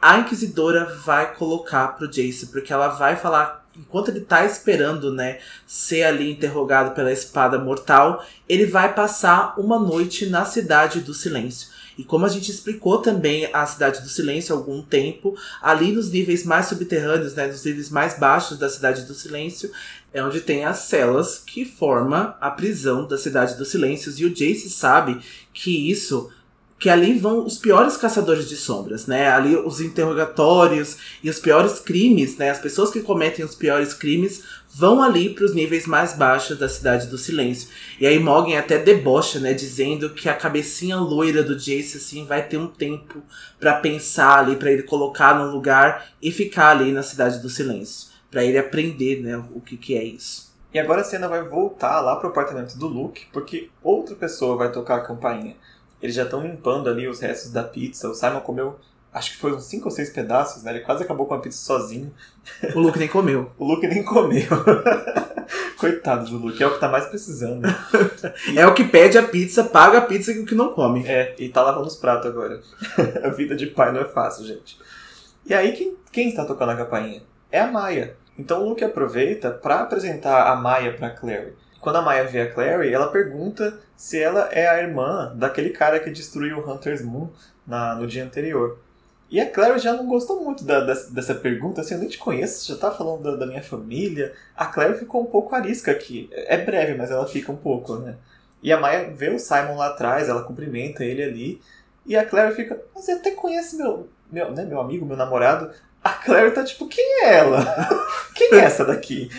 a Inquisidora vai colocar pro Jace, porque ela vai falar, enquanto ele tá esperando, né, ser ali interrogado pela espada mortal, ele vai passar uma noite na Cidade do Silêncio. E como a gente explicou também a Cidade do Silêncio há algum tempo, ali nos níveis mais subterrâneos, né, nos níveis mais baixos da Cidade do Silêncio, é onde tem as celas que forma a prisão da Cidade dos Silêncios. E o Jace sabe que isso que ali vão os piores caçadores de sombras, né? Ali os interrogatórios e os piores crimes, né? As pessoas que cometem os piores crimes vão ali para os níveis mais baixos da cidade do silêncio. E aí Morgan até debocha, né, dizendo que a cabecinha loira do Jace assim vai ter um tempo para pensar ali, para ele colocar no lugar e ficar ali na cidade do silêncio, para ele aprender, né, o que que é isso. E agora a cena vai voltar lá pro apartamento do Luke, porque outra pessoa vai tocar a campainha. Eles já estão limpando ali os restos da pizza. O Simon comeu, acho que foi uns 5 ou 6 pedaços, né? Ele quase acabou com a pizza sozinho. O Luke nem comeu. o Luke nem comeu. Coitado do Luke, é o que tá mais precisando. é o que pede a pizza, paga a pizza e o que não come. É, e tá lavando os pratos agora. a vida de pai não é fácil, gente. E aí, quem, quem está tocando a campainha? É a Maia. Então o Luke aproveita para apresentar a Maia para Clary. Quando a Maya vê a Clary, ela pergunta se ela é a irmã daquele cara que destruiu o Hunter's Moon na, no dia anterior. E a Clary já não gostou muito da, da, dessa pergunta, assim, eu nem te conheço, já tá falando da, da, minha família. A Clary ficou um pouco arisca aqui. É breve, mas ela fica um pouco, né? E a Maya vê o Simon lá atrás, ela cumprimenta ele ali. E a Clary fica, mas você até conhece meu, meu, né, meu amigo, meu namorado. A Clary tá tipo, quem é ela? quem é essa daqui?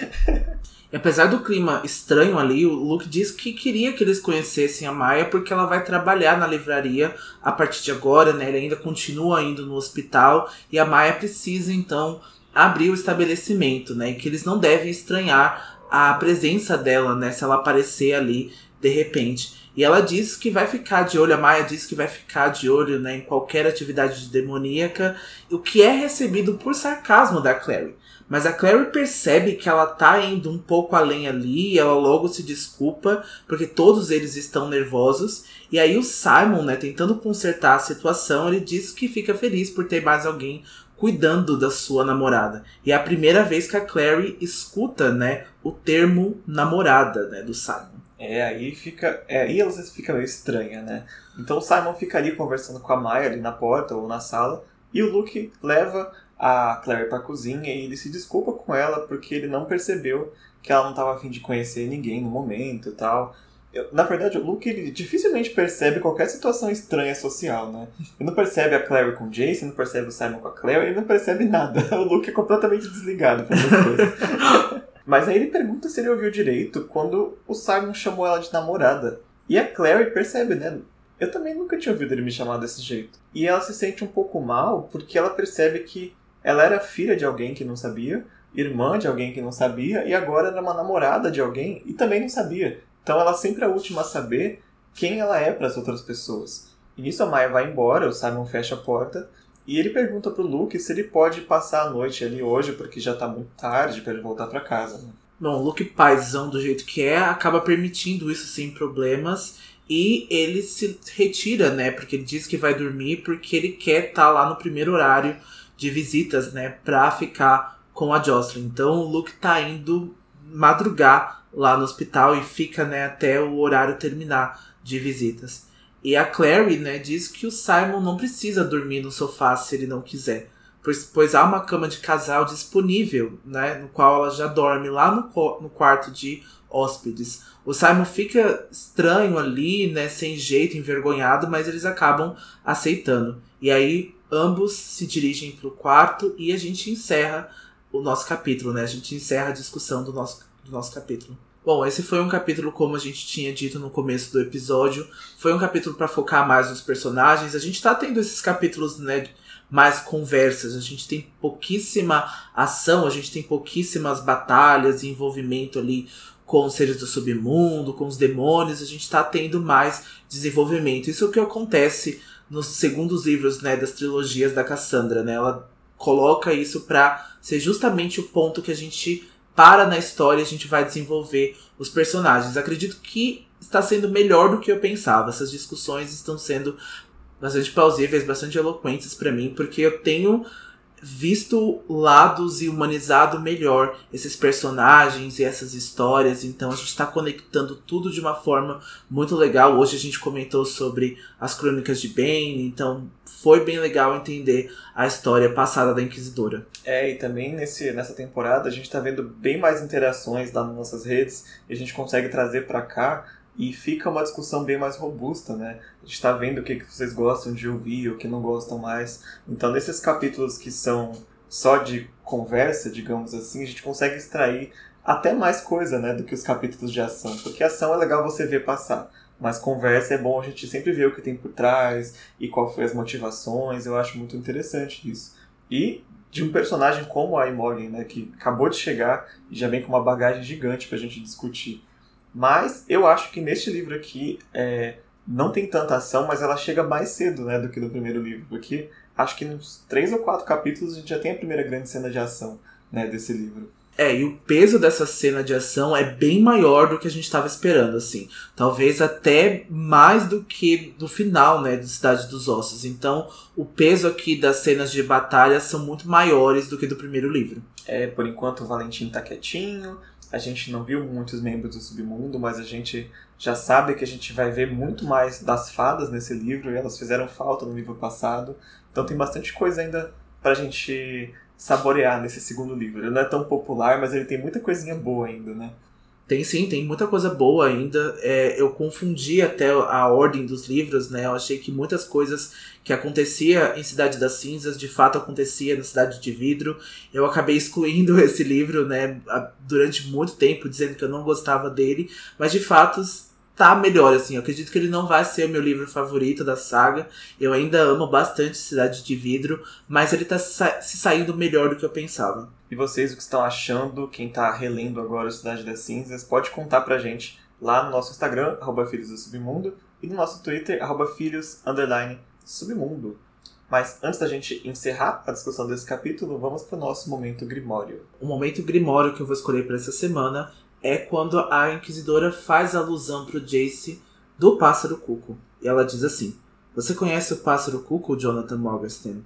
E apesar do clima estranho ali, o Luke diz que queria que eles conhecessem a Maia porque ela vai trabalhar na livraria a partir de agora, né? Ele ainda continua indo no hospital e a Maia precisa então abrir o estabelecimento, né? E que eles não devem estranhar a presença dela, né? Se ela aparecer ali de repente. E ela diz que vai ficar de olho, a Maia diz que vai ficar de olho né, em qualquer atividade demoníaca, o que é recebido por sarcasmo da Clary. Mas a Clary percebe que ela tá indo um pouco além ali, e ela logo se desculpa, porque todos eles estão nervosos. E aí o Simon, né, tentando consertar a situação, ele diz que fica feliz por ter mais alguém cuidando da sua namorada. E é a primeira vez que a Clary escuta, né, o termo namorada, né, do Simon. É, aí fica. É, aí vezes fica meio estranha, né? Então o Simon fica ali conversando com a Maya ali na porta ou na sala, e o Luke leva a Claire pra cozinha e ele se desculpa com ela porque ele não percebeu que ela não estava afim de conhecer ninguém no momento e tal. Na verdade, o Luke ele dificilmente percebe qualquer situação estranha social, né? Ele não percebe a Claire com o Jason, não percebe o Simon com a Claire, ele não percebe nada. O Luke é completamente desligado com essas coisas. Mas aí ele pergunta se ele ouviu direito quando o Simon chamou ela de namorada. E a Claire percebe, né? Eu também nunca tinha ouvido ele me chamar desse jeito. E ela se sente um pouco mal porque ela percebe que ela era filha de alguém que não sabia, irmã de alguém que não sabia, e agora era uma namorada de alguém e também não sabia. Então ela sempre é a última a saber quem ela é para as outras pessoas. E nisso a Maya vai embora, o Simon fecha a porta e ele pergunta pro Luke se ele pode passar a noite ali hoje, porque já tá muito tarde para ele voltar para casa. Né? Bom, o Luke paizão do jeito que é, acaba permitindo isso sem problemas. E ele se retira, né? Porque ele diz que vai dormir porque ele quer estar tá lá no primeiro horário de visitas, né, pra ficar com a Jocelyn. Então o Luke tá indo madrugar lá no hospital e fica, né, até o horário terminar de visitas. E a Clary, né, diz que o Simon não precisa dormir no sofá se ele não quiser, pois, pois há uma cama de casal disponível, né, no qual ela já dorme lá no, no quarto de hóspedes. O Simon fica estranho ali, né, sem jeito, envergonhado, mas eles acabam aceitando. E aí ambos se dirigem para o quarto e a gente encerra o nosso capítulo, né? A gente encerra a discussão do nosso, do nosso capítulo. Bom, esse foi um capítulo, como a gente tinha dito no começo do episódio, foi um capítulo para focar mais nos personagens. A gente tá tendo esses capítulos, né? Mais conversas, a gente tem pouquíssima ação, a gente tem pouquíssimas batalhas e envolvimento ali com os seres do submundo, com os demônios, a gente tá tendo mais desenvolvimento. Isso é o que acontece nos segundos livros né, das trilogias da Cassandra. Né? Ela coloca isso para ser justamente o ponto que a gente para na história e a gente vai desenvolver os personagens. Acredito que está sendo melhor do que eu pensava. Essas discussões estão sendo bastante plausíveis, bastante eloquentes para mim, porque eu tenho visto lados e humanizado melhor esses personagens e essas histórias. Então a gente está conectando tudo de uma forma muito legal. Hoje a gente comentou sobre as crônicas de Bane, então foi bem legal entender a história passada da Inquisidora. É, e também nesse, nessa temporada a gente está vendo bem mais interações nas nossas redes e a gente consegue trazer para cá e fica uma discussão bem mais robusta, né? A gente está vendo o que, que vocês gostam de ouvir, o que não gostam mais. Então, nesses capítulos que são só de conversa, digamos assim, a gente consegue extrair até mais coisa, né, do que os capítulos de ação, porque ação é legal você ver passar, mas conversa é bom a gente sempre ver o que tem por trás e qual foi as motivações. Eu acho muito interessante isso. E de um personagem como a Imogen, né, que acabou de chegar e já vem com uma bagagem gigante para a gente discutir. Mas eu acho que neste livro aqui é, não tem tanta ação, mas ela chega mais cedo né, do que no primeiro livro. Porque acho que nos três ou quatro capítulos a gente já tem a primeira grande cena de ação né, desse livro. É, e o peso dessa cena de ação é bem maior do que a gente estava esperando, assim. Talvez até mais do que do final, né, de Cidade dos Ossos. Então, o peso aqui das cenas de batalha são muito maiores do que do primeiro livro. É, por enquanto o Valentim tá quietinho, A gente não viu muitos membros do submundo, mas a gente já sabe que a gente vai ver muito mais das fadas nesse livro e elas fizeram falta no livro passado. Então tem bastante coisa ainda pra gente saborear nesse segundo livro. Ele não é tão popular, mas ele tem muita coisinha boa ainda, né? Tem sim, tem muita coisa boa ainda. É, eu confundi até a ordem dos livros, né? Eu achei que muitas coisas que acontecia em Cidade das Cinzas de fato acontecia na Cidade de Vidro. Eu acabei excluindo esse livro, né? Durante muito tempo, dizendo que eu não gostava dele, mas de fato tá melhor, assim. Eu acredito que ele não vai ser o meu livro favorito da saga. Eu ainda amo bastante Cidade de Vidro, mas ele tá sa se saindo melhor do que eu pensava. E vocês, o que estão achando? Quem tá relendo agora Cidade das Cinzas, pode contar pra gente lá no nosso Instagram, arroba Filhos do Submundo, e no nosso Twitter, arroba Filhos, underline, Submundo. Mas antes da gente encerrar a discussão desse capítulo, vamos para o nosso momento Grimório. O momento Grimório que eu vou escolher para essa semana é quando a Inquisidora faz alusão pro Jace do Pássaro Cuco. E ela diz assim: Você conhece o Pássaro Cuco, Jonathan Morgenstern?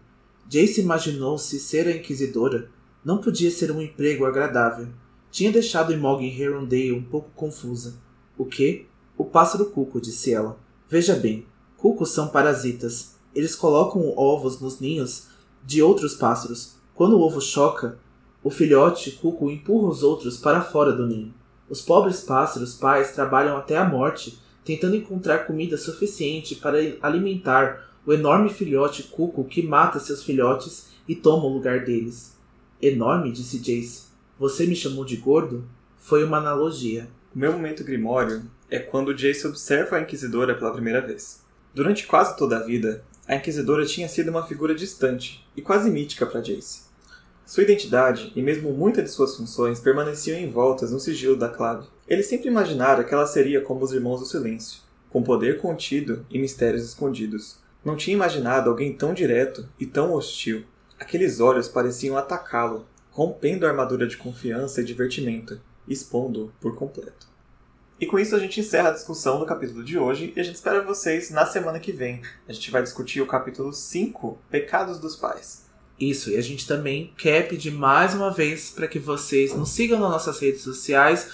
Jace imaginou-se ser a Inquisidora. Não podia ser um emprego agradável. Tinha deixado Imogen Herondale um pouco confusa. O que? O pássaro cuco, disse ela. Veja bem, cucos são parasitas. Eles colocam ovos nos ninhos de outros pássaros. Quando o ovo choca, o filhote cuco empurra os outros para fora do ninho. Os pobres pássaros pais trabalham até a morte, tentando encontrar comida suficiente para alimentar o enorme filhote cuco que mata seus filhotes e toma o lugar deles. Enorme, disse Jace. Você me chamou de gordo? Foi uma analogia. O meu momento grimório é quando Jace observa a Inquisidora pela primeira vez. Durante quase toda a vida, a Inquisidora tinha sido uma figura distante e quase mítica para Jace. Sua identidade e mesmo muitas de suas funções permaneciam envoltas no sigilo da clave. Ele sempre imaginara que ela seria como os Irmãos do Silêncio, com poder contido e mistérios escondidos. Não tinha imaginado alguém tão direto e tão hostil. Aqueles olhos pareciam atacá-lo, rompendo a armadura de confiança e divertimento, expondo-o por completo. E com isso a gente encerra a discussão do capítulo de hoje e a gente espera vocês na semana que vem. A gente vai discutir o capítulo 5, Pecados dos Pais. Isso, e a gente também quer pedir mais uma vez para que vocês nos sigam nas nossas redes sociais,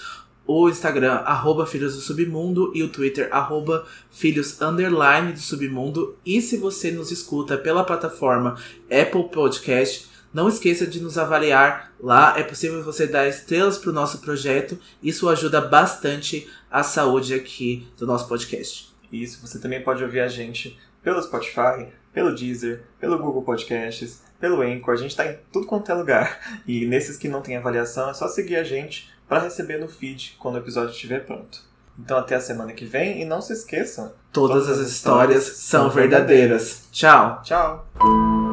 o Instagram, arroba Filhos do Submundo, e o Twitter, arroba Filhos Underline do Submundo. E se você nos escuta pela plataforma Apple Podcast, não esqueça de nos avaliar lá. É possível você dar estrelas para o nosso projeto. Isso ajuda bastante a saúde aqui do nosso podcast. Isso, você também pode ouvir a gente pelo Spotify, pelo Deezer, pelo Google Podcasts, pelo Anchor, a gente está em tudo quanto é lugar. E nesses que não tem avaliação, é só seguir a gente para receber no feed quando o episódio estiver pronto. Então até a semana que vem e não se esqueçam. Todas, todas as histórias, histórias são verdadeiras. verdadeiras. Tchau. Tchau.